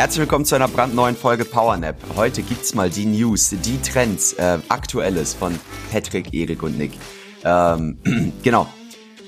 Herzlich willkommen zu einer brandneuen Folge PowerNap. Heute gibt's mal die News, die Trends, äh, Aktuelles von Patrick, Erik und Nick. Ähm, genau.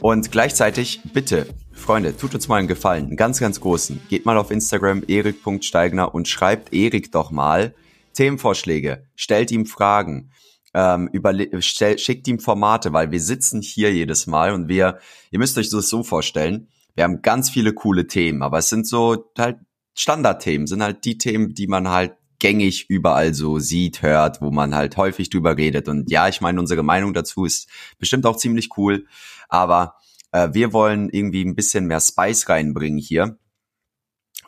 Und gleichzeitig, bitte, Freunde, tut uns mal einen Gefallen, einen ganz, ganz großen. Geht mal auf Instagram, erik.steigner und schreibt Erik doch mal Themenvorschläge, stellt ihm Fragen, ähm, stell, schickt ihm Formate, weil wir sitzen hier jedes Mal und wir, ihr müsst euch das so vorstellen, wir haben ganz viele coole Themen, aber es sind so halt Standardthemen, sind halt die Themen, die man halt gängig überall so sieht, hört, wo man halt häufig drüber redet. Und ja, ich meine, unsere Meinung dazu ist bestimmt auch ziemlich cool, aber äh, wir wollen irgendwie ein bisschen mehr Spice reinbringen hier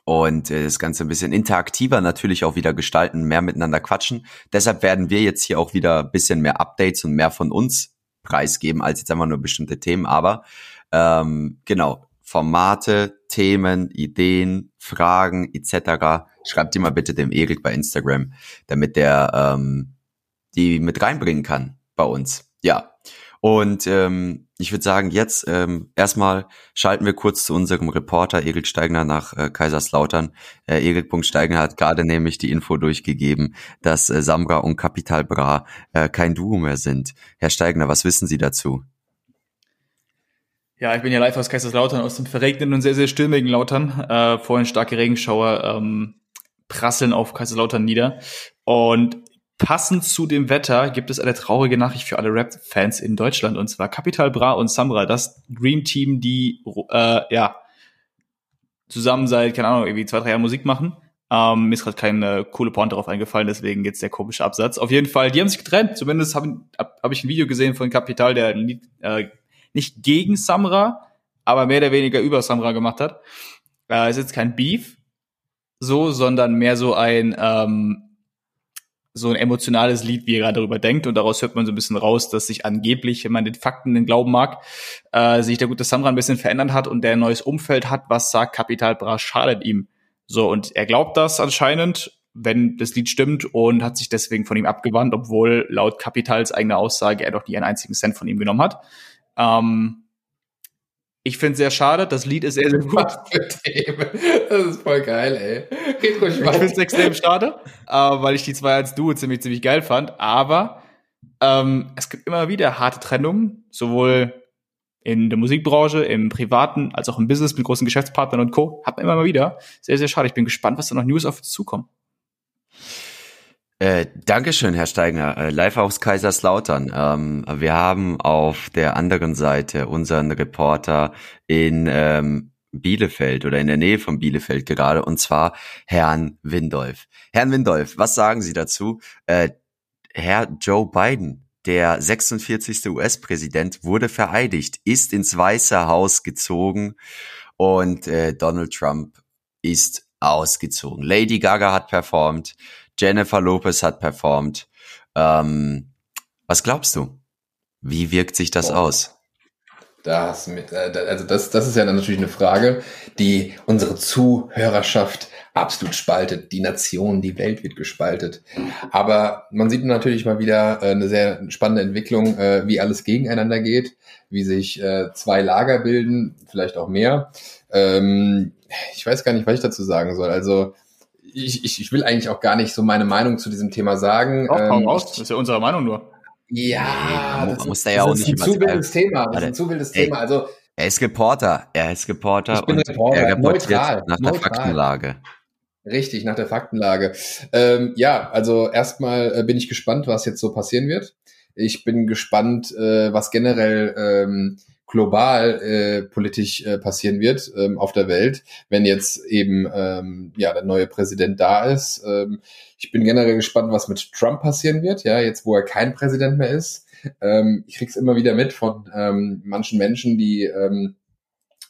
und äh, das Ganze ein bisschen interaktiver natürlich auch wieder gestalten, mehr miteinander quatschen. Deshalb werden wir jetzt hier auch wieder ein bisschen mehr Updates und mehr von uns preisgeben, als jetzt einfach nur bestimmte Themen. Aber ähm, genau, Formate, Themen, Ideen, Fragen etc. Schreibt die mal bitte dem Erik bei Instagram, damit der ähm, die mit reinbringen kann bei uns. Ja. Und ähm, ich würde sagen, jetzt ähm, erstmal schalten wir kurz zu unserem Reporter Erik Steigner nach äh, Kaiserslautern. Äh, Erik.Steigner hat gerade nämlich die Info durchgegeben, dass äh, Samra und Capital Bra äh, kein Duo mehr sind. Herr Steigner, was wissen Sie dazu? Ja, ich bin ja live aus Kaiserslautern, aus dem verregneten und sehr, sehr stürmigen Lautern. Äh, vorhin starke Regenschauer ähm, prasseln auf Kaiserslautern nieder. Und passend zu dem Wetter gibt es eine traurige Nachricht für alle Rap-Fans in Deutschland. Und zwar Capital Bra und Samra, das Dream Team, die äh, ja zusammen seit, keine Ahnung, irgendwie zwei, drei Jahren Musik machen. Ähm, mir ist gerade keine coole Pointe darauf eingefallen, deswegen jetzt der komische Absatz. Auf jeden Fall, die haben sich getrennt. Zumindest habe hab, ich ein Video gesehen von Capital, der äh, nicht gegen Samra, aber mehr oder weniger über Samra gemacht hat. Äh, ist jetzt kein Beef, so, sondern mehr so ein ähm, so ein emotionales Lied, wie er gerade darüber denkt. Und daraus hört man so ein bisschen raus, dass sich angeblich, wenn man den Fakten den glauben mag, äh, sich der gute Samra ein bisschen verändert hat und der ein neues Umfeld hat, was sagt, Kapital Bra schadet ihm. So, und er glaubt das anscheinend, wenn das Lied stimmt und hat sich deswegen von ihm abgewandt, obwohl laut Kapitals eigener Aussage er doch nie einen einzigen Cent von ihm genommen hat. Ähm, ich finde es sehr schade. Das Lied ist sehr, sehr gut. Das ist voll geil, ey. Red ruhig ich finde es extrem schade, äh, weil ich die zwei als Duo ziemlich, ziemlich geil fand. Aber ähm, es gibt immer wieder harte Trennungen, sowohl in der Musikbranche, im Privaten, als auch im Business mit großen Geschäftspartnern und Co. Hat man immer mal wieder. Sehr, sehr schade. Ich bin gespannt, was da noch News auf uns zukommen. Äh, Dankeschön, Herr Steigner. Äh, live aus Kaiserslautern. Ähm, wir haben auf der anderen Seite unseren Reporter in ähm, Bielefeld oder in der Nähe von Bielefeld gerade, und zwar Herrn Windolf. Herrn Windolf, was sagen Sie dazu? Äh, Herr Joe Biden, der 46. US-Präsident, wurde vereidigt, ist ins Weiße Haus gezogen und äh, Donald Trump ist ausgezogen. Lady Gaga hat performt. Jennifer Lopez hat performt. Ähm, was glaubst du? Wie wirkt sich das oh. aus? Das mit, äh, also das, das ist ja dann natürlich eine Frage, die unsere Zuhörerschaft absolut spaltet. Die Nation, die Welt wird gespaltet. Aber man sieht natürlich mal wieder äh, eine sehr spannende Entwicklung, äh, wie alles gegeneinander geht, wie sich zwei Lager bilden, vielleicht auch mehr. Ähm, ich weiß gar nicht, was ich dazu sagen soll. Also ich, ich, ich will eigentlich auch gar nicht so meine Meinung zu diesem Thema sagen. Doch, ähm, raus. Das ist ja unsere Meinung nur. Ja, nee, das muss ist, ja auch nicht ein zu wildes Thema. Das ist ein zu wildes Thema. Also er ist Reporter. Er ist Reporter. Ich bin und Reporter. Er reportiert neutral, nach neutral. der Faktenlage. Richtig, nach der Faktenlage. Ähm, ja, also erstmal äh, bin ich gespannt, was jetzt so passieren wird. Ich bin gespannt, äh, was generell ähm, global äh, politisch äh, passieren wird ähm, auf der Welt, wenn jetzt eben ähm, ja der neue Präsident da ist. Ähm, ich bin generell gespannt, was mit Trump passieren wird, ja, jetzt wo er kein Präsident mehr ist. Ähm, ich krieg's immer wieder mit von ähm, manchen Menschen, die ähm,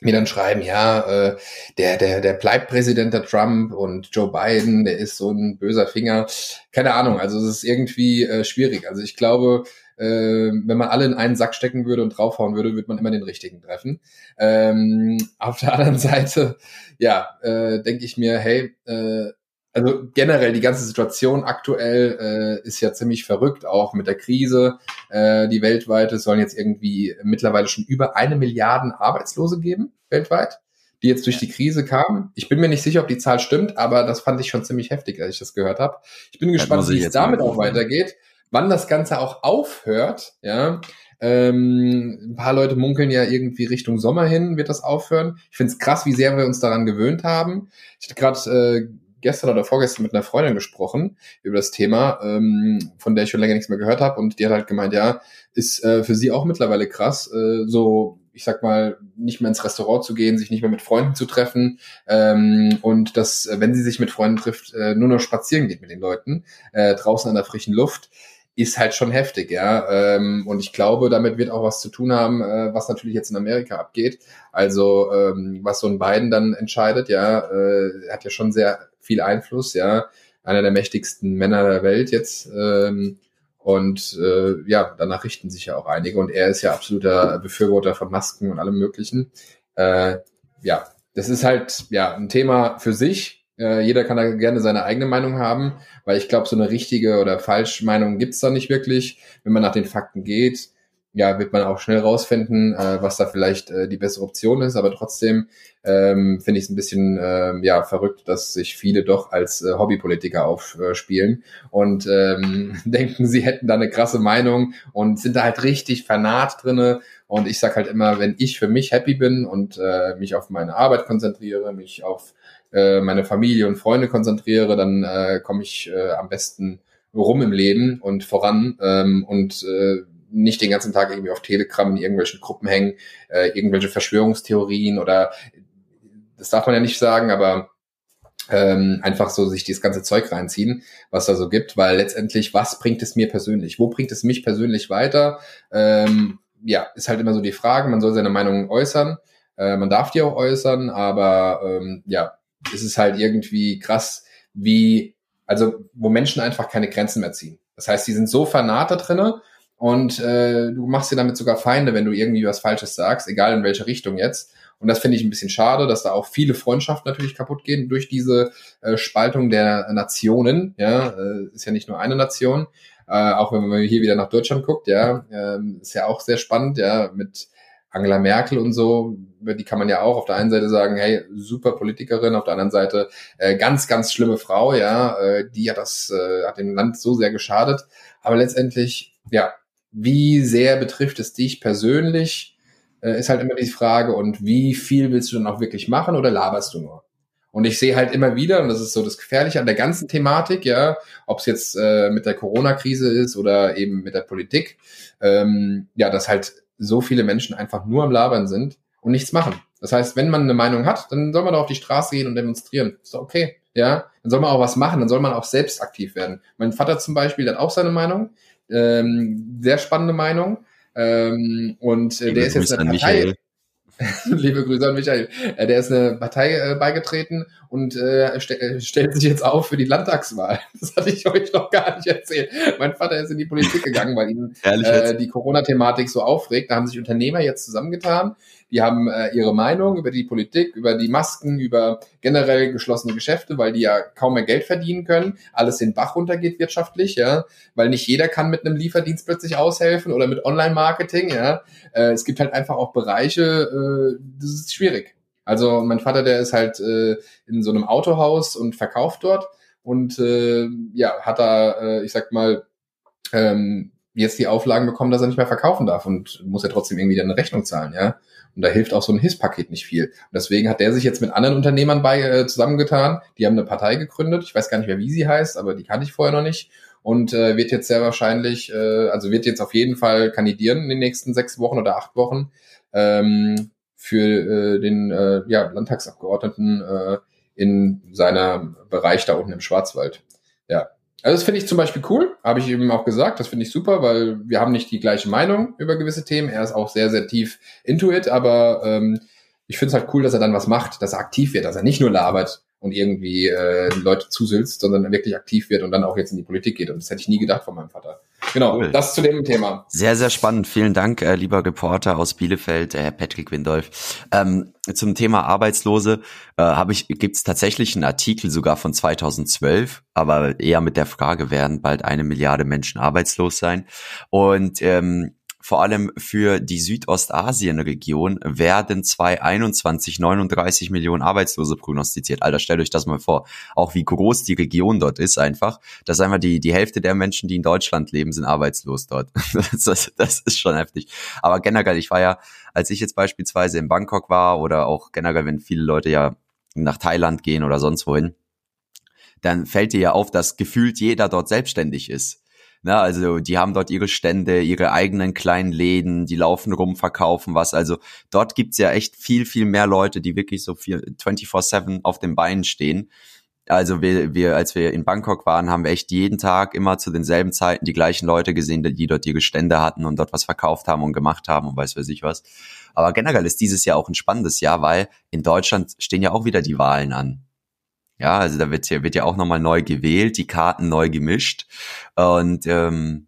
mir dann schreiben, ja, äh, der, der, der bleibt Präsident der Trump und Joe Biden, der ist so ein böser Finger. Keine Ahnung, also es ist irgendwie äh, schwierig. Also ich glaube, äh, wenn man alle in einen Sack stecken würde und draufhauen würde, würde man immer den richtigen treffen. Ähm, auf der anderen Seite, ja, äh, denke ich mir, hey, äh, also generell die ganze Situation aktuell äh, ist ja ziemlich verrückt, auch mit der Krise. Äh, die weltweite sollen jetzt irgendwie mittlerweile schon über eine Milliarden Arbeitslose geben, weltweit, die jetzt durch die Krise kamen. Ich bin mir nicht sicher, ob die Zahl stimmt, aber das fand ich schon ziemlich heftig, als ich das gehört habe. Ich bin gespannt, wie es damit auch weitergeht, wann das Ganze auch aufhört, ja. Ähm, ein paar Leute munkeln ja irgendwie Richtung Sommer hin, wird das aufhören. Ich finde es krass, wie sehr wir uns daran gewöhnt haben. Ich hatte gerade äh, gestern oder vorgestern mit einer Freundin gesprochen über das Thema, ähm, von der ich schon länger nichts mehr gehört habe. Und die hat halt gemeint, ja, ist äh, für sie auch mittlerweile krass, äh, so ich sag mal, nicht mehr ins Restaurant zu gehen, sich nicht mehr mit Freunden zu treffen ähm, und dass, wenn sie sich mit Freunden trifft, äh, nur noch spazieren geht mit den Leuten, äh, draußen an der frischen Luft ist halt schon heftig, ja. Ähm, und ich glaube, damit wird auch was zu tun haben, äh, was natürlich jetzt in Amerika abgeht. Also ähm, was so ein Biden dann entscheidet, ja, äh, hat ja schon sehr viel Einfluss, ja. Einer der mächtigsten Männer der Welt jetzt. Ähm, und äh, ja, danach richten sich ja auch einige. Und er ist ja absoluter Befürworter von Masken und allem Möglichen. Äh, ja, das ist halt ja ein Thema für sich, äh, jeder kann da gerne seine eigene Meinung haben, weil ich glaube, so eine richtige oder falsche Meinung gibt's da nicht wirklich. Wenn man nach den Fakten geht, ja, wird man auch schnell rausfinden, äh, was da vielleicht äh, die bessere Option ist. Aber trotzdem ähm, finde ich es ein bisschen äh, ja verrückt, dass sich viele doch als äh, Hobbypolitiker aufspielen und ähm, denken, sie hätten da eine krasse Meinung und sind da halt richtig fanat drinne. Und ich sag halt immer, wenn ich für mich happy bin und äh, mich auf meine Arbeit konzentriere, mich auf äh, meine Familie und Freunde konzentriere, dann äh, komme ich äh, am besten rum im Leben und voran ähm, und äh, nicht den ganzen Tag irgendwie auf Telegram in irgendwelchen Gruppen hängen, äh, irgendwelche Verschwörungstheorien oder das darf man ja nicht sagen, aber ähm, einfach so sich dieses ganze Zeug reinziehen, was da so gibt, weil letztendlich, was bringt es mir persönlich? Wo bringt es mich persönlich weiter? Ähm, ja, ist halt immer so die Frage, man soll seine Meinung äußern, äh, man darf die auch äußern, aber ähm, ja, ist es halt irgendwie krass, wie, also wo Menschen einfach keine Grenzen mehr ziehen. Das heißt, die sind so fanat da drinne und äh, du machst dir damit sogar Feinde, wenn du irgendwie was Falsches sagst, egal in welche Richtung jetzt. Und das finde ich ein bisschen schade, dass da auch viele Freundschaften natürlich kaputt gehen durch diese äh, Spaltung der Nationen. Ja, äh, ist ja nicht nur eine Nation. Äh, auch wenn man hier wieder nach Deutschland guckt, ja, äh, ist ja auch sehr spannend, ja, mit Angela Merkel und so, die kann man ja auch auf der einen Seite sagen, hey, super Politikerin, auf der anderen Seite äh, ganz, ganz schlimme Frau, ja, äh, die hat das, äh, hat dem Land so sehr geschadet. Aber letztendlich, ja, wie sehr betrifft es dich persönlich, äh, ist halt immer die Frage, und wie viel willst du dann auch wirklich machen oder laberst du nur? Und ich sehe halt immer wieder, und das ist so das Gefährliche an der ganzen Thematik, ja, ob es jetzt äh, mit der Corona-Krise ist oder eben mit der Politik, ähm, ja, dass halt so viele Menschen einfach nur am Labern sind und nichts machen. Das heißt, wenn man eine Meinung hat, dann soll man doch auf die Straße gehen und demonstrieren. Ist doch okay. Ja, dann soll man auch was machen, dann soll man auch selbst aktiv werden. Mein Vater zum Beispiel hat auch seine Meinung, ähm, sehr spannende Meinung. Ähm, und äh, der ist jetzt eine Partei. Liebe Grüße an Michael. Äh, der ist eine Partei äh, beigetreten und äh, st äh, stellt sich jetzt auf für die Landtagswahl. Das hatte ich euch noch gar nicht erzählt. Mein Vater ist in die Politik gegangen, weil ihn äh, die Corona-Thematik so aufregt. Da haben sich Unternehmer jetzt zusammengetan die haben äh, ihre Meinung über die Politik, über die Masken, über generell geschlossene Geschäfte, weil die ja kaum mehr Geld verdienen können, alles den Bach runtergeht wirtschaftlich, ja, weil nicht jeder kann mit einem Lieferdienst plötzlich aushelfen oder mit Online-Marketing, ja. Äh, es gibt halt einfach auch Bereiche, äh, das ist schwierig. Also mein Vater, der ist halt äh, in so einem Autohaus und verkauft dort und äh, ja, hat da, äh, ich sag mal, ähm, jetzt die Auflagen bekommen, dass er nicht mehr verkaufen darf und muss ja trotzdem irgendwie eine Rechnung zahlen, ja. Und da hilft auch so ein HIS-Paket nicht viel. Und deswegen hat der sich jetzt mit anderen Unternehmern bei äh, zusammengetan. Die haben eine Partei gegründet. Ich weiß gar nicht mehr, wie sie heißt, aber die kannte ich vorher noch nicht. Und äh, wird jetzt sehr wahrscheinlich, äh, also wird jetzt auf jeden Fall kandidieren in den nächsten sechs Wochen oder acht Wochen ähm, für äh, den äh, ja, Landtagsabgeordneten äh, in seiner Bereich da unten im Schwarzwald. Ja, also das finde ich zum Beispiel cool, habe ich eben auch gesagt, das finde ich super, weil wir haben nicht die gleiche Meinung über gewisse Themen. Er ist auch sehr, sehr tief into it, aber ähm, ich ich finde es halt cool, dass er dann was macht, dass er aktiv wird, dass er nicht nur labert und irgendwie äh, Leute zusülzt, sondern wirklich aktiv wird und dann auch jetzt in die Politik geht. Und das hätte ich nie gedacht von meinem Vater. Genau, cool. das zu dem Thema. Sehr, sehr spannend. Vielen Dank, äh, lieber Reporter aus Bielefeld, äh, Patrick Windolf. Ähm, zum Thema Arbeitslose äh, habe ich gibt's tatsächlich einen Artikel sogar von 2012, aber eher mit der Frage, werden bald eine Milliarde Menschen arbeitslos sein? Und ähm, vor allem für die Südostasien-Region werden 2021 39 Millionen Arbeitslose prognostiziert. Alter, stellt euch das mal vor. Auch wie groß die Region dort ist einfach. Das ist einfach die, die Hälfte der Menschen, die in Deutschland leben, sind arbeitslos dort. Das, das ist schon heftig. Aber generell, ich war ja, als ich jetzt beispielsweise in Bangkok war oder auch generell, wenn viele Leute ja nach Thailand gehen oder sonst wohin, dann fällt dir ja auf, dass gefühlt jeder dort selbstständig ist. Na, also die haben dort ihre Stände, ihre eigenen kleinen Läden, die laufen rum, verkaufen was. Also dort gibt's ja echt viel, viel mehr Leute, die wirklich so 24-7 auf den Beinen stehen. Also wir, wir, als wir in Bangkok waren, haben wir echt jeden Tag immer zu denselben Zeiten die gleichen Leute gesehen, die dort ihre Stände hatten und dort was verkauft haben und gemacht haben und weiß weiß ich was. Aber generell ist dieses Jahr auch ein spannendes Jahr, weil in Deutschland stehen ja auch wieder die Wahlen an. Ja, also da wird ja, wird ja auch nochmal neu gewählt, die Karten neu gemischt. Und ähm,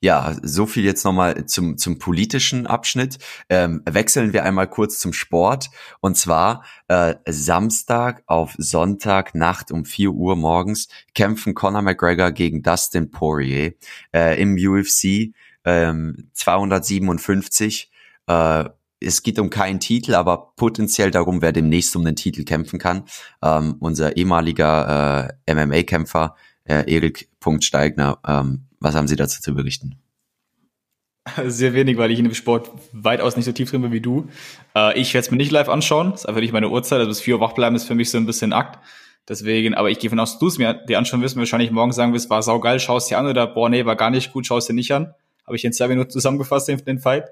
ja, so viel jetzt nochmal zum, zum politischen Abschnitt. Ähm, wechseln wir einmal kurz zum Sport. Und zwar äh, Samstag auf Sonntag Nacht um 4 Uhr morgens kämpfen Conor McGregor gegen Dustin Poirier äh, im UFC ähm, 257. Äh, es geht um keinen Titel, aber potenziell darum, wer demnächst um den Titel kämpfen kann. Ähm, unser ehemaliger äh, MMA-Kämpfer, äh, Erik Punktsteigner, ähm, was haben Sie dazu zu berichten? Sehr wenig, weil ich in dem Sport weitaus nicht so tief drin bin wie du. Äh, ich werde es mir nicht live anschauen, das ist einfach nicht meine Uhrzeit, also bis vier Uhr wach bleiben ist für mich so ein bisschen Akt. Deswegen, aber ich gehe von aus, du es mir dir anschauen wirst, mir wahrscheinlich morgen sagen wirst, war saugeil, schaust dir an oder boah, nee, war gar nicht gut, schaust dir nicht an. Habe ich in zwei Minuten zusammengefasst, den, den Fight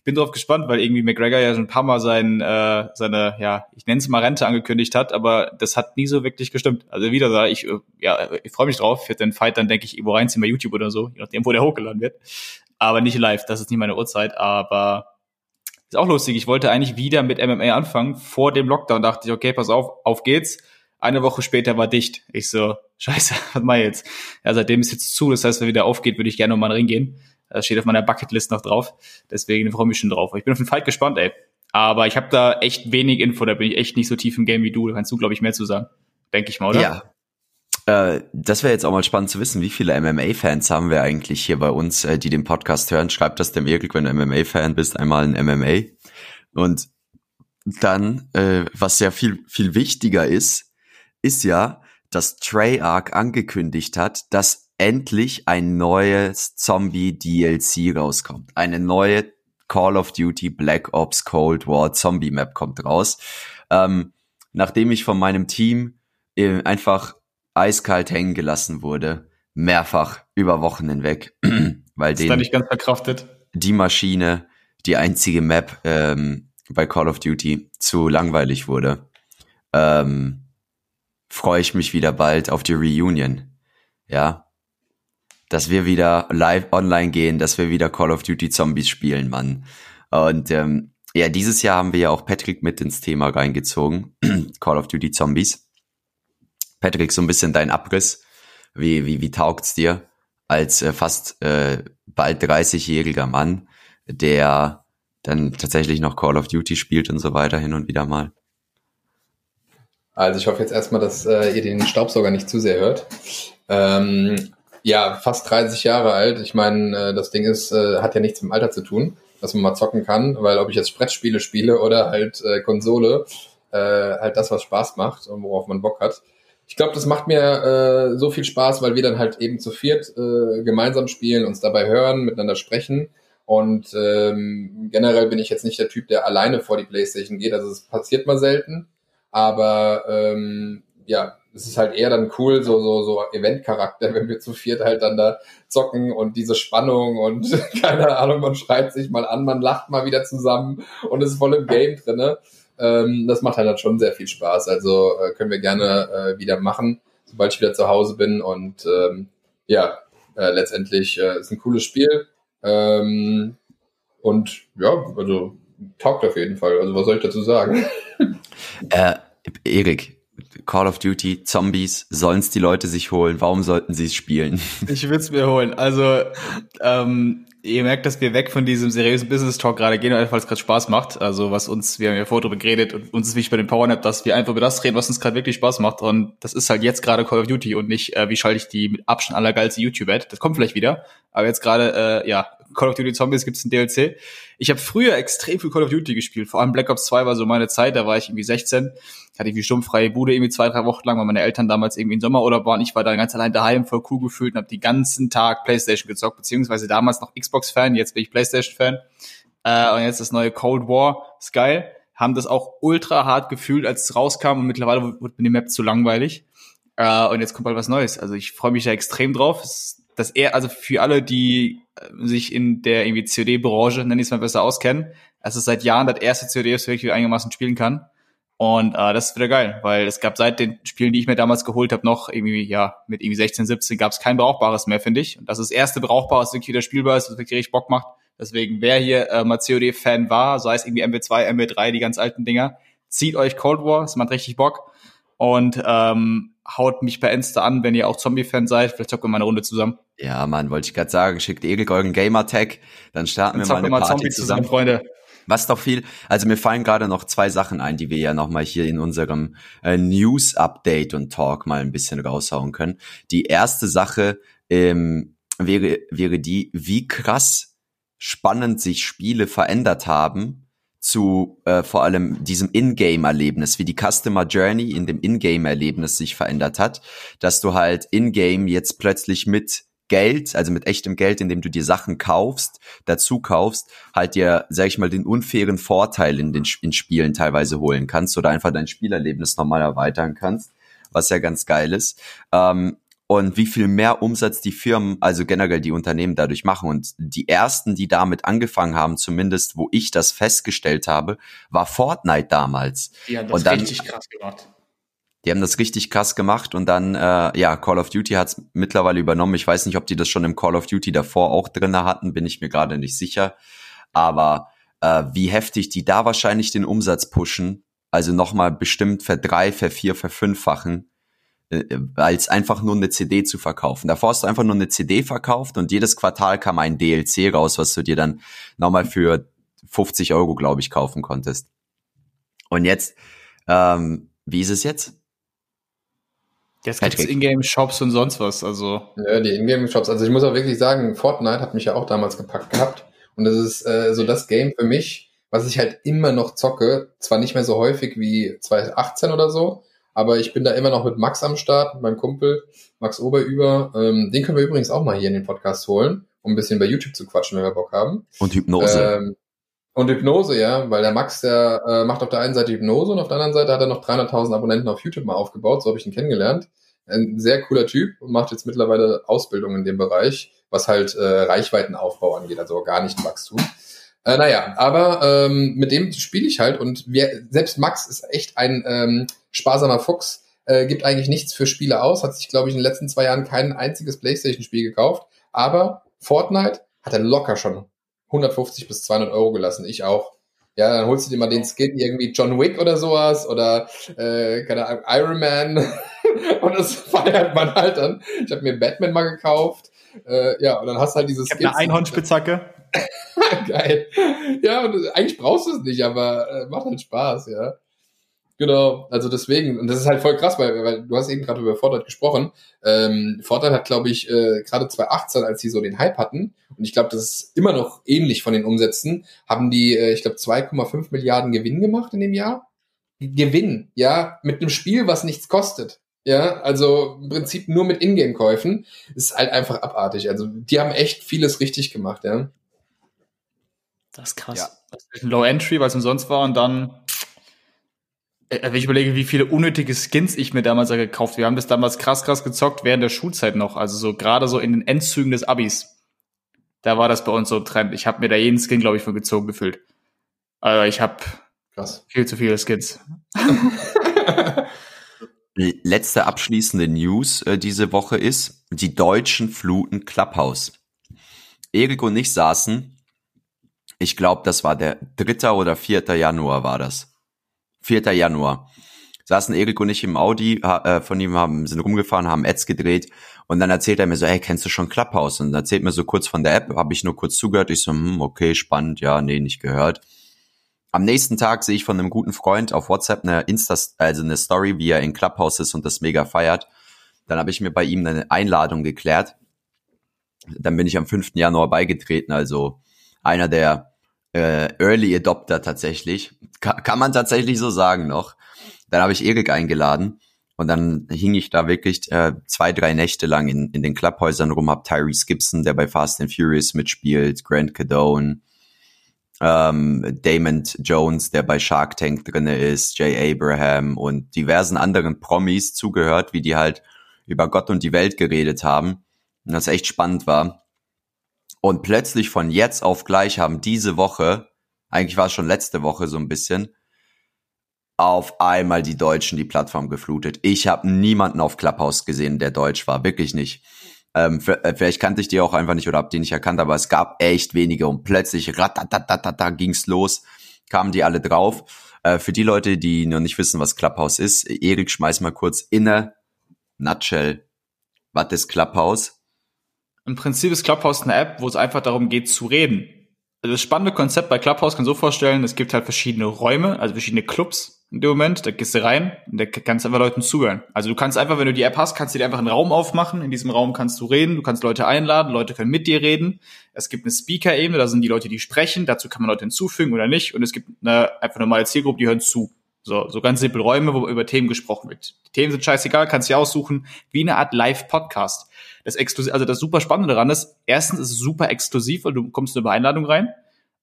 ich bin drauf gespannt, weil irgendwie McGregor ja schon ein paar Mal sein, äh, seine, ja, ich nenne es mal Rente angekündigt hat, aber das hat nie so wirklich gestimmt. Also wieder da, ich, äh, ja, ich freue mich drauf. Für den Fight dann denke ich irgendwo reinziehen bei YouTube oder so, je nachdem, wo der hochgeladen wird. Aber nicht live, das ist nicht meine Uhrzeit, aber ist auch lustig. Ich wollte eigentlich wieder mit MMA anfangen. Vor dem Lockdown dachte ich, okay, pass auf, auf geht's. Eine Woche später war dicht. Ich so, scheiße, was mach ich jetzt? Ja, seitdem ist jetzt zu. Das heißt, wenn wieder aufgeht, würde ich gerne nochmal in den Ring gehen. Das steht auf meiner Bucketlist noch drauf. Deswegen freue ich mich schon drauf. Ich bin auf den Fight gespannt, ey. Aber ich habe da echt wenig Info, da bin ich echt nicht so tief im Game wie du. Da kannst du, glaube ich, mehr zu sagen. Denke ich mal, oder? Ja. Äh, das wäre jetzt auch mal spannend zu wissen, wie viele MMA-Fans haben wir eigentlich hier bei uns, äh, die den Podcast hören. Schreib das dem Erik, wenn du MMA-Fan bist, einmal ein MMA. Und dann, äh, was ja viel, viel wichtiger ist, ist ja, dass Treyarch angekündigt hat, dass endlich ein neues Zombie-DLC rauskommt. Eine neue Call of Duty Black Ops Cold War Zombie Map kommt raus. Ähm, nachdem ich von meinem Team äh, einfach eiskalt hängen gelassen wurde, mehrfach über Wochen hinweg, weil den, nicht ganz verkraftet. die Maschine, die einzige Map ähm, bei Call of Duty zu langweilig wurde, ähm, freue ich mich wieder bald auf die Reunion. Ja, dass wir wieder live online gehen, dass wir wieder Call of Duty Zombies spielen, Mann. Und ähm, ja, dieses Jahr haben wir ja auch Patrick mit ins Thema reingezogen, Call of Duty Zombies. Patrick, so ein bisschen dein Abriss. Wie, wie, wie taugt's dir als äh, fast äh, bald 30-jähriger Mann, der dann tatsächlich noch Call of Duty spielt und so weiter hin und wieder mal? Also ich hoffe jetzt erstmal, dass äh, ihr den Staubsauger nicht zu sehr hört. Ähm, ja, fast 30 Jahre alt. Ich meine, äh, das Ding ist, äh, hat ja nichts mit dem Alter zu tun, dass man mal zocken kann, weil ob ich jetzt Brettspiele spiele oder halt äh, Konsole, äh, halt das, was Spaß macht und worauf man Bock hat. Ich glaube, das macht mir äh, so viel Spaß, weil wir dann halt eben zu viert äh, gemeinsam spielen, uns dabei hören, miteinander sprechen. Und ähm, generell bin ich jetzt nicht der Typ, der alleine vor die Playstation geht. Also es passiert mal selten. Aber ähm, ja, es ist halt eher dann cool, so, so, so Event-Charakter, wenn wir zu viert halt dann da zocken und diese Spannung und keine Ahnung, man schreit sich mal an, man lacht mal wieder zusammen und ist voll im Game drinne. Ähm, das macht halt dann schon sehr viel Spaß. Also äh, können wir gerne äh, wieder machen, sobald ich wieder zu Hause bin und ähm, ja, äh, letztendlich äh, ist ein cooles Spiel. Ähm, und ja, also taugt auf jeden Fall. Also was soll ich dazu sagen? Äh, Erik, Call of Duty, Zombies, sollen es die Leute sich holen? Warum sollten sie es spielen? Ich würde es mir holen. Also, ähm, ihr merkt, dass wir weg von diesem seriösen Business Talk gerade gehen, weil es gerade Spaß macht. Also was uns, wir haben ja vorher drüber geredet und uns ist wichtig bei dem Powernap, dass wir einfach über das reden, was uns gerade wirklich Spaß macht. Und das ist halt jetzt gerade Call of Duty und nicht, äh, wie schalte ich die mit Abstand allergeilste YouTube-Ad. Das kommt vielleicht wieder. Aber jetzt gerade, äh, ja, Call of Duty Zombies gibt's ein DLC. Ich habe früher extrem viel Call of Duty gespielt. Vor allem Black Ops 2 war so meine Zeit, da war ich irgendwie 16. Hatte ich wie stummfreie Bude irgendwie zwei, drei Wochen lang, weil meine Eltern damals irgendwie in Sommerurlaub waren. Ich war da ganz allein daheim, voll cool gefühlt und habe die ganzen Tag Playstation gezockt, beziehungsweise damals noch Xbox-Fan, jetzt bin ich Playstation-Fan. Äh, und jetzt das neue Cold War, ist geil. Haben das auch ultra hart gefühlt, als es rauskam und mittlerweile wird mir die Map zu langweilig. Äh, und jetzt kommt bald was Neues. Also ich freue mich da extrem drauf. Dass er, also für alle, die äh, sich in der irgendwie COD-Branche, nenne ich es mal besser, auskennen, es ist seit Jahren das erste COD, das wirklich einigermaßen spielen kann. Und äh, das ist wieder geil, weil es gab seit den Spielen, die ich mir damals geholt habe, noch irgendwie, ja, mit irgendwie 16, 17 gab es kein Brauchbares mehr, finde ich. Und das ist das erste Brauchbares, das wirklich wieder spielbar ist, das wirklich richtig Bock macht. Deswegen, wer hier äh, mal COD-Fan war, sei es irgendwie MW2, MW3, die ganz alten Dinger, zieht euch Cold War, es macht richtig Bock. Und ähm, haut mich bei Insta an, wenn ihr auch Zombie-Fan seid. Vielleicht zocken wir mal eine Runde zusammen. Ja, Mann, wollte ich gerade sagen. Schickt Erik euren Gamer-Tag, dann starten dann wir mal eine mal Party Zombie zusammen. zusammen. Freunde. Was doch viel, also mir fallen gerade noch zwei Sachen ein, die wir ja nochmal hier in unserem äh, News-Update und Talk mal ein bisschen raushauen können. Die erste Sache ähm, wäre, wäre die, wie krass spannend sich Spiele verändert haben zu äh, vor allem diesem Ingame-Erlebnis, wie die Customer Journey in dem Ingame-Erlebnis sich verändert hat, dass du halt Ingame jetzt plötzlich mit Geld, also mit echtem Geld, indem du dir Sachen kaufst, dazu kaufst, halt dir, sag ich mal, den unfairen Vorteil in den in Spielen teilweise holen kannst oder einfach dein Spielerlebnis nochmal erweitern kannst, was ja ganz geil ist. Ähm, und wie viel mehr Umsatz die Firmen, also generell die Unternehmen dadurch machen. Und die ersten, die damit angefangen haben, zumindest wo ich das festgestellt habe, war Fortnite damals. Die haben das und dann, richtig krass gemacht. Die haben das richtig krass gemacht und dann, äh, ja, Call of Duty hat es mittlerweile übernommen. Ich weiß nicht, ob die das schon im Call of Duty davor auch drinne hatten, bin ich mir gerade nicht sicher. Aber äh, wie heftig die da wahrscheinlich den Umsatz pushen, also nochmal bestimmt verdrei, vervier, verfünffachen, äh, als einfach nur eine CD zu verkaufen. Davor hast du einfach nur eine CD verkauft und jedes Quartal kam ein DLC raus, was du dir dann nochmal für 50 Euro, glaube ich, kaufen konntest. Und jetzt, ähm, wie ist es jetzt? Jetzt gibt es Ingame-Shops und sonst was, also. Ja, die Ingame-Shops. Also ich muss auch wirklich sagen, Fortnite hat mich ja auch damals gepackt gehabt. Und das ist äh, so das Game für mich, was ich halt immer noch zocke. Zwar nicht mehr so häufig wie 2018 oder so, aber ich bin da immer noch mit Max am Start, mit meinem Kumpel, Max Oberüber. Ähm, den können wir übrigens auch mal hier in den Podcast holen, um ein bisschen bei YouTube zu quatschen, wenn wir Bock haben. Und Hypnose. Ähm, und Hypnose, ja, weil der Max, der äh, macht auf der einen Seite Hypnose und auf der anderen Seite hat er noch 300.000 Abonnenten auf YouTube mal aufgebaut, so habe ich ihn kennengelernt. Ein sehr cooler Typ und macht jetzt mittlerweile Ausbildung in dem Bereich, was halt äh, Reichweitenaufbau angeht, also Wachstum. Äh, naja, aber ähm, mit dem spiele ich halt und wir, selbst Max ist echt ein ähm, sparsamer Fuchs, äh, gibt eigentlich nichts für Spiele aus, hat sich, glaube ich, in den letzten zwei Jahren kein einziges Playstation-Spiel gekauft, aber Fortnite hat er locker schon 150 bis 200 Euro gelassen. Ich auch. Ja, dann holst du dir mal den Skin irgendwie John Wick oder sowas oder äh, keine Ahnung, Iron Man und das feiert man halt dann. Ich habe mir Batman mal gekauft. Äh, ja, und dann hast du halt dieses Ich habe eine Einhornspitzhacke. Geil. Ja, und eigentlich brauchst du es nicht, aber äh, macht halt Spaß, ja. Genau, also deswegen, und das ist halt voll krass, weil, weil du hast eben gerade über Fortnite gesprochen. Ähm, Fortnite hat, glaube ich, äh, gerade 2018, als sie so den Hype hatten, und ich glaube, das ist immer noch ähnlich von den Umsätzen, haben die, äh, ich glaube, 2,5 Milliarden Gewinn gemacht in dem Jahr. Gewinn, ja, mit einem Spiel, was nichts kostet. Ja, also im Prinzip nur mit Ingame-Käufen ist halt einfach abartig. Also die haben echt vieles richtig gemacht, ja. Das ist krass. Ja. Das ist ein Low Entry, weil es umsonst war und dann äh, wenn ich überlege, wie viele unnötige Skins ich mir damals gekauft Wir haben das damals krass, krass gezockt während der Schulzeit noch. Also so gerade so in den Endzügen des Abis. Da war das bei uns so ein Trend. Ich habe mir da jeden Skin, glaube ich, von gezogen gefühlt. Also ich habe viel zu viele Skins. Letzte abschließende News äh, diese Woche ist, die Deutschen fluten Clubhouse. Erik und ich saßen Ich glaube, das war der 3. oder 4. Januar war das. 4. Januar. Saßen Erik und ich im Audi, äh, von ihm haben, sind rumgefahren, haben Ads gedreht und dann erzählt er mir so, hey, kennst du schon Clubhouse? Und erzählt mir so kurz von der App, habe ich nur kurz zugehört. Ich so, hm, okay, spannend, ja, nee, nicht gehört. Am nächsten Tag sehe ich von einem guten Freund auf WhatsApp eine Insta, also eine Story, wie er in Clubhouse ist und das mega feiert. Dann habe ich mir bei ihm eine Einladung geklärt. Dann bin ich am 5. Januar beigetreten, also einer der äh, Early Adopter tatsächlich. Ka kann man tatsächlich so sagen noch. Dann habe ich Erik eingeladen und dann hing ich da wirklich äh, zwei, drei Nächte lang in, in den Clubhäusern rum, hab Tyrese Gibson, der bei Fast and Furious mitspielt, Grant Cadone, ähm, Damon Jones, der bei Shark Tank drinne ist, Jay Abraham und diversen anderen Promis zugehört, wie die halt über Gott und die Welt geredet haben. Und das echt spannend war. Und plötzlich von jetzt auf gleich haben diese Woche, eigentlich war es schon letzte Woche so ein bisschen, auf einmal die Deutschen die Plattform geflutet. Ich habe niemanden auf Clubhouse gesehen, der deutsch war, wirklich nicht. Ähm, äh, vielleicht kannte ich die auch einfach nicht oder hab die nicht erkannt, aber es gab echt wenige und plötzlich ratatatata ging's los, kamen die alle drauf. Äh, für die Leute, die noch nicht wissen, was Clubhouse ist, Erik, schmeiß mal kurz in a nutshell. Was ist Clubhouse? Im Prinzip ist Clubhouse eine App, wo es einfach darum geht zu reden. Also das spannende Konzept bei Clubhouse kann so vorstellen, es gibt halt verschiedene Räume, also verschiedene Clubs, in dem Moment, da gehst du rein und da kannst einfach Leuten zuhören. Also du kannst einfach, wenn du die App hast, kannst du dir einfach einen Raum aufmachen. In diesem Raum kannst du reden, du kannst Leute einladen, Leute können mit dir reden. Es gibt eine Speaker-Ebene, da sind die Leute, die sprechen, dazu kann man Leute hinzufügen oder nicht. Und es gibt eine einfach normale Zielgruppe, die hören zu. So, so ganz simpel Räume, wo über Themen gesprochen wird. Die Themen sind scheißegal, kannst du dir aussuchen, wie eine Art Live-Podcast. Das exklusiv, also das super Spannende daran ist, erstens ist es super exklusiv, weil du kommst über Einladung rein.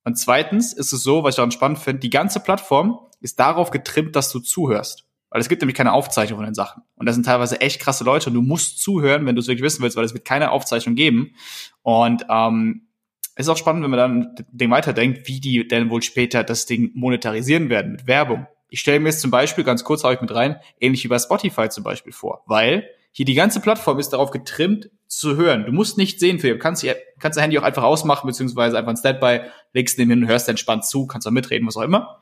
Und zweitens ist es so, was ich daran spannend finde, die ganze Plattform ist darauf getrimmt, dass du zuhörst. Weil es gibt nämlich keine Aufzeichnung von den Sachen. Und das sind teilweise echt krasse Leute und du musst zuhören, wenn du es wirklich wissen willst, weil es wird keine Aufzeichnung geben. Und ähm, es ist auch spannend, wenn man dann Ding weiterdenkt, wie die denn wohl später das Ding monetarisieren werden mit Werbung. Ich stelle mir jetzt zum Beispiel, ganz kurz habe ich mit rein, ähnlich wie bei Spotify zum Beispiel vor, weil hier die ganze Plattform ist darauf getrimmt, zu hören. Du musst nicht sehen, Philipp. Du kannst, kannst dein Handy auch einfach ausmachen, beziehungsweise einfach ein Standby, legst den hin, hörst entspannt zu, kannst auch mitreden, was auch immer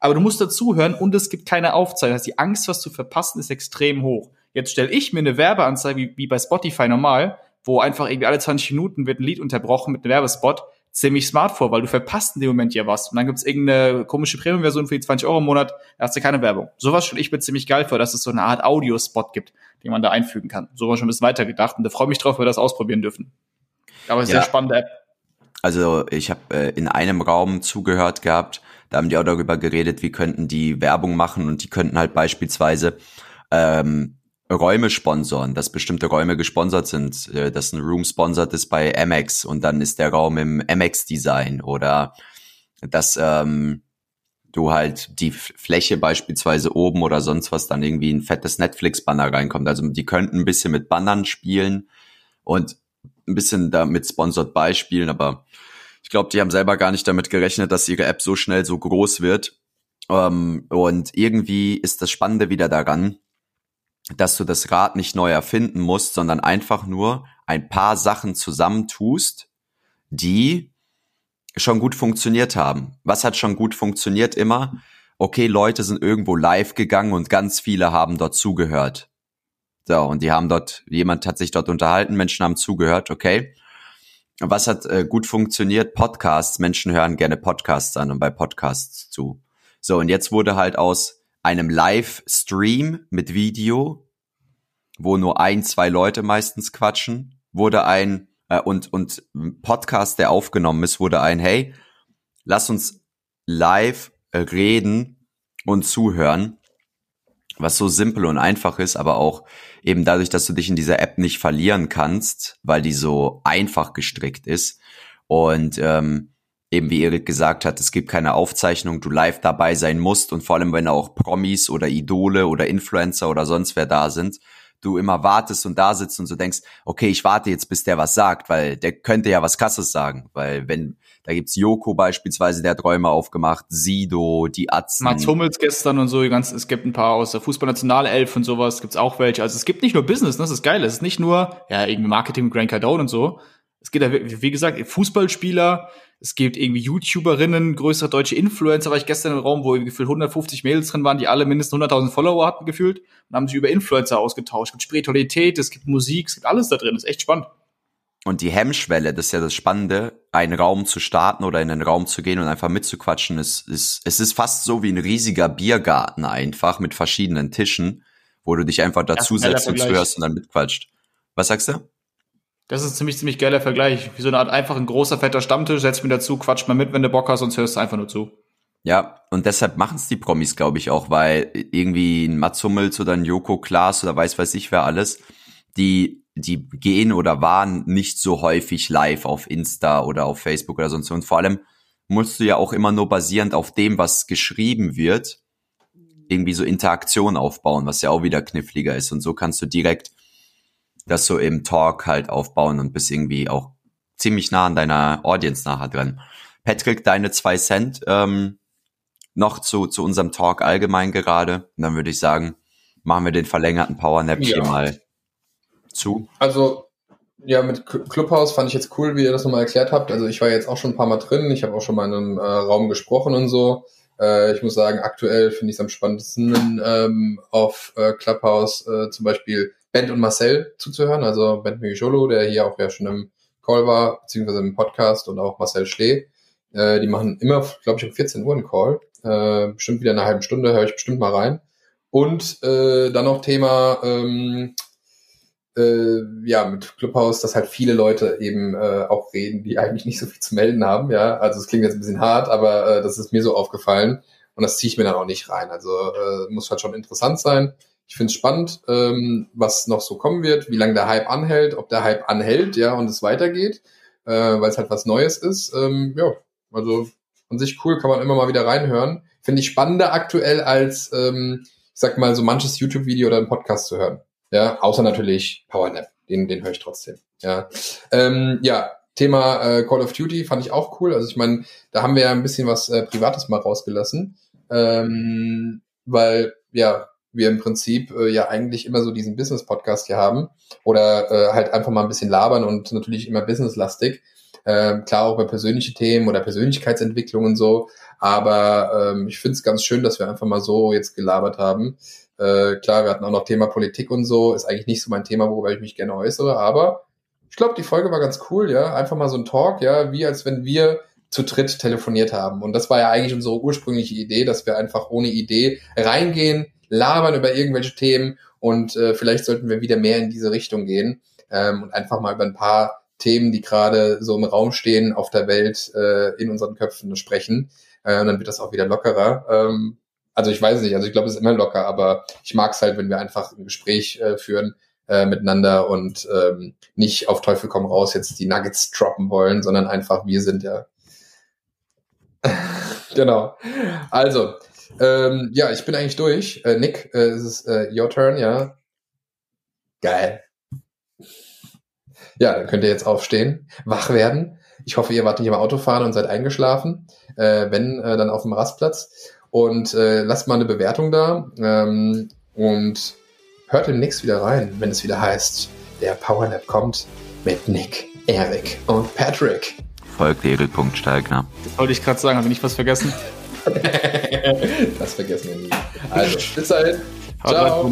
aber du musst dazuhören und es gibt keine Aufzeichnung. Das heißt, die Angst, was zu verpassen, ist extrem hoch. Jetzt stelle ich mir eine Werbeanzeige wie, wie bei Spotify normal, wo einfach irgendwie alle 20 Minuten wird ein Lied unterbrochen mit einem Werbespot, ziemlich smart vor, weil du verpasst in dem Moment ja was. Und dann gibt's irgendeine komische Premium-Version für die 20 Euro im Monat, da hast du keine Werbung. Sowas stelle ich mir ziemlich geil vor, dass es so eine Art Audiospot gibt, den man da einfügen kann. So war schon ein bisschen weiter gedacht und da freue ich mich drauf, wenn wir das ausprobieren dürfen. Aber es ist ja. eine spannende App. Also ich habe äh, in einem Raum zugehört gehabt, da haben die auch darüber geredet, wie könnten die Werbung machen und die könnten halt beispielsweise ähm, Räume sponsoren, dass bestimmte Räume gesponsert sind, äh, dass ein Room sponsert ist bei Amex und dann ist der Raum im Amex-Design oder dass ähm, du halt die Fläche beispielsweise oben oder sonst was dann irgendwie ein fettes Netflix-Banner reinkommt. Also die könnten ein bisschen mit Bannern spielen und ein bisschen damit sponsored beispielen, aber ich glaube, die haben selber gar nicht damit gerechnet, dass ihre App so schnell so groß wird. Ähm, und irgendwie ist das Spannende wieder daran, dass du das Rad nicht neu erfinden musst, sondern einfach nur ein paar Sachen zusammentust, die schon gut funktioniert haben. Was hat schon gut funktioniert immer? Okay, Leute sind irgendwo live gegangen und ganz viele haben dort zugehört. So, und die haben dort, jemand hat sich dort unterhalten, Menschen haben zugehört, okay. Was hat äh, gut funktioniert? Podcasts. Menschen hören gerne Podcasts an und bei Podcasts zu. So, und jetzt wurde halt aus einem Livestream mit Video, wo nur ein, zwei Leute meistens quatschen, wurde ein, äh, und, und Podcast, der aufgenommen ist, wurde ein, hey, lass uns live reden und zuhören was so simpel und einfach ist, aber auch eben dadurch, dass du dich in dieser App nicht verlieren kannst, weil die so einfach gestrickt ist. Und ähm, eben wie Erik gesagt hat, es gibt keine Aufzeichnung, du live dabei sein musst und vor allem, wenn auch Promis oder Idole oder Influencer oder sonst wer da sind, du immer wartest und da sitzt und so denkst, okay, ich warte jetzt, bis der was sagt, weil der könnte ja was Kasses sagen, weil wenn da gibt's Joko beispielsweise, der hat Räume aufgemacht, Sido, die Atzen. Mats Hummels gestern und so, ganz, es gibt ein paar aus der Fußballnationalelf und sowas, gibt's auch welche. Also es gibt nicht nur Business, ne? das ist geil. Es ist nicht nur, ja, irgendwie Marketing mit Grant Cardone und so. Es geht ja, wie gesagt, Fußballspieler, es gibt irgendwie YouTuberinnen, größere deutsche Influencer, war ich gestern im Raum, wo gefühlt 150 Mädels drin waren, die alle mindestens 100.000 Follower hatten gefühlt und haben sich über Influencer ausgetauscht. Es gibt Spiritualität, es gibt Musik, es gibt alles da drin. Das ist echt spannend. Und die Hemmschwelle, das ist ja das Spannende, einen Raum zu starten oder in einen Raum zu gehen und einfach mitzuquatschen, ist, ist, es ist fast so wie ein riesiger Biergarten einfach mit verschiedenen Tischen, wo du dich einfach dazusetzt und zuhörst und dann mitquatscht. Was sagst du? Das ist ziemlich, ziemlich geiler Vergleich. Wie so eine Art einfach ein großer, fetter Stammtisch, setz mir dazu, quatsch mal mit, wenn du Bock hast, sonst hörst du einfach nur zu. Ja, und deshalb machen es die Promis, glaube ich, auch, weil irgendwie ein Mats Hummels oder ein Joko Klaas oder weiß weiß ich wer alles, die, die gehen oder waren nicht so häufig live auf Insta oder auf Facebook oder sonst. Und vor allem musst du ja auch immer nur basierend auf dem, was geschrieben wird, irgendwie so Interaktion aufbauen, was ja auch wieder kniffliger ist. Und so kannst du direkt das so im Talk halt aufbauen und bist irgendwie auch ziemlich nah an deiner Audience nachher dran. Patrick, deine zwei Cent ähm, noch zu, zu unserem Talk allgemein gerade. Und dann würde ich sagen, machen wir den verlängerten Powernap ja. hier mal zu. Also ja, mit Clubhouse fand ich jetzt cool, wie ihr das nochmal erklärt habt. Also ich war jetzt auch schon ein paar Mal drin, ich habe auch schon mal in einem äh, Raum gesprochen und so. Äh, ich muss sagen, aktuell finde ich es am spannendsten ähm, auf äh, Clubhouse äh, zum Beispiel Bent und Marcel zuzuhören, also Bent Migiolo, der hier auch ja schon im Call war, beziehungsweise im Podcast und auch Marcel Schlee. Äh, die machen immer, glaube ich, um 14 Uhr einen Call. Äh, bestimmt wieder eine halbe Stunde, höre ich bestimmt mal rein. Und äh, dann noch Thema, ähm, äh, ja, mit Clubhouse, dass halt viele Leute eben äh, auch reden, die eigentlich nicht so viel zu melden haben. Ja, also es klingt jetzt ein bisschen hart, aber äh, das ist mir so aufgefallen und das ziehe ich mir dann auch nicht rein. Also äh, muss halt schon interessant sein. Ich finde es spannend, ähm, was noch so kommen wird, wie lange der Hype anhält, ob der Hype anhält, ja, und es weitergeht, äh, weil es halt was Neues ist. Ähm, ja, also an sich cool, kann man immer mal wieder reinhören. Finde ich spannender aktuell als, ähm, ich sag mal, so manches YouTube-Video oder einen Podcast zu hören. Ja, außer natürlich PowerNap, den, den höre ich trotzdem. Ja, ähm, ja Thema äh, Call of Duty fand ich auch cool. Also ich meine, da haben wir ja ein bisschen was äh, Privates mal rausgelassen, ähm, weil ja wir im Prinzip äh, ja eigentlich immer so diesen Business-Podcast hier haben oder äh, halt einfach mal ein bisschen labern und natürlich immer businesslastig. Ähm, klar auch über persönliche Themen oder Persönlichkeitsentwicklung und so. Aber ähm, ich finde es ganz schön, dass wir einfach mal so jetzt gelabert haben. Äh, klar, wir hatten auch noch Thema Politik und so. Ist eigentlich nicht so mein Thema, worüber ich mich gerne äußere. Aber ich glaube, die Folge war ganz cool, ja. Einfach mal so ein Talk, ja, wie als wenn wir zu dritt telefoniert haben. Und das war ja eigentlich unsere ursprüngliche Idee, dass wir einfach ohne Idee reingehen, labern über irgendwelche Themen und äh, vielleicht sollten wir wieder mehr in diese Richtung gehen ähm, und einfach mal über ein paar Themen, die gerade so im Raum stehen auf der Welt, äh, in unseren Köpfen sprechen. Äh, und dann wird das auch wieder lockerer. Ähm, also ich weiß nicht, also ich glaube, es ist immer locker, aber ich mag es halt, wenn wir einfach ein Gespräch äh, führen äh, miteinander und ähm, nicht auf Teufel komm raus jetzt die Nuggets droppen wollen, sondern einfach wir sind ja. genau. Also, ähm, ja, ich bin eigentlich durch. Äh, Nick, äh, es ist äh, your turn, ja. Geil. Ja, dann könnt ihr jetzt aufstehen, wach werden. Ich hoffe, ihr wart nicht im Auto fahren und seid eingeschlafen. Äh, wenn, äh, dann auf dem Rastplatz. Und äh, lasst mal eine Bewertung da. Ähm, und hört demnächst wieder rein, wenn es wieder heißt, der Powernap kommt mit Nick, Erik und Patrick. Folgt Egel.steigner. Das wollte ich gerade sagen, habe ich nicht was vergessen? das vergessen wir nie. Also, bis dahin. Ciao.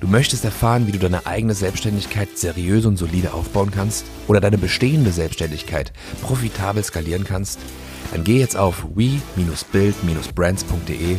Du möchtest erfahren, wie du deine eigene Selbstständigkeit seriös und solide aufbauen kannst oder deine bestehende Selbstständigkeit profitabel skalieren kannst? Dann geh jetzt auf we-build-brands.de